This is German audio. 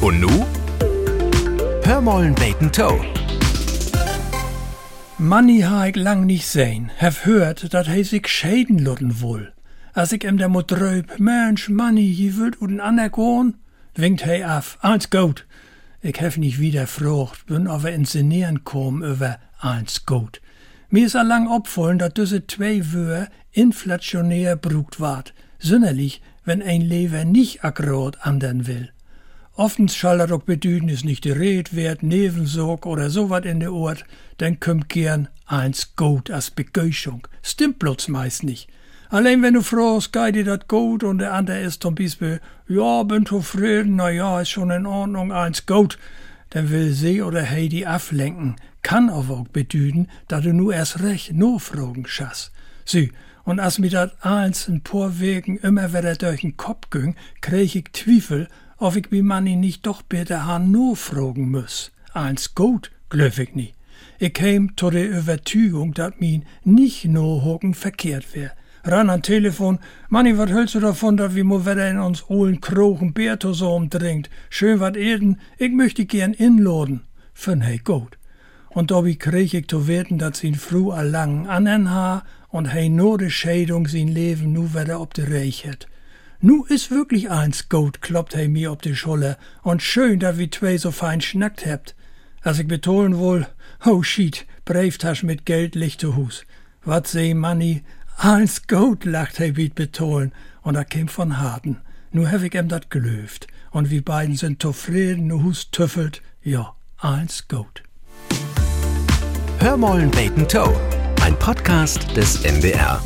Und nu? Hör mollen beten Toe. Manni ha ich lang nicht sehen, hef hört, dat he sich schäden lutten wohl. Als ich em der Mut dröb, Mensch, Manni, je würd uden ander goen, winkt he af, eins gut. Ich hef nicht wieder frucht, bin aber inszenieren kom über eins gut. Mir is allang opfallen, dat diese zwei Wör inflationär brugt ward, sünderlich, wenn ein Lever nicht akkurat andern will. Oftens schall er bedüden, is nicht die Red wert, Nevensorg oder so wat in der Ort, dann kümmt gern eins gut als Begeuschung. Stimmt bloß meist nicht. Allein wenn du frohst, gei dir dat gut und der andere ist zum Beispiel, ja, bin zufrieden, na ja, ist schon in Ordnung, eins gut, dann will sie oder he die ablenken, kann aber auch bedüden, da du nur erst recht no fragen schass. Sie, und als mir dat eins ein paar Wegen immer wieder durch den Kopf ging, krieg ich Zweifel, ob ich wie Manni nicht doch bitte han no fragen muss. Eins gut, glöf ich nie. Ich käm zu der Überzeugung, dat min nicht no hocken verkehrt wär. Ran an Telefon, Manni, wat hältst du davon, dat wir mo wieder in uns hohlen Krochen Berto so umdringt? Schön wat Erden, ich möchte gern inladen. Fün hey gut. Und dobi krieg ich zu werden, dat sin Fru allang anen ha und hey nur de Schädung sin Leben nu wieder ob de Reich het. Nu is wirklich eins gut, kloppt he mir ob die Scholle, und schön, dass wir zwei so fein schnackt hebt. Als ich betonen wohl, oh shit, Brieftasch mit Geld licht zu Hus. Wat seh Manni, eins gut, lacht he wie betonen, und er käm von Harten. Nu hab ich em dat gelöft, und wir beiden sind zufrieden, nu Hus tüffelt, ja, eins gut. Hör mollen beten Toe. Ein Podcast des MDR.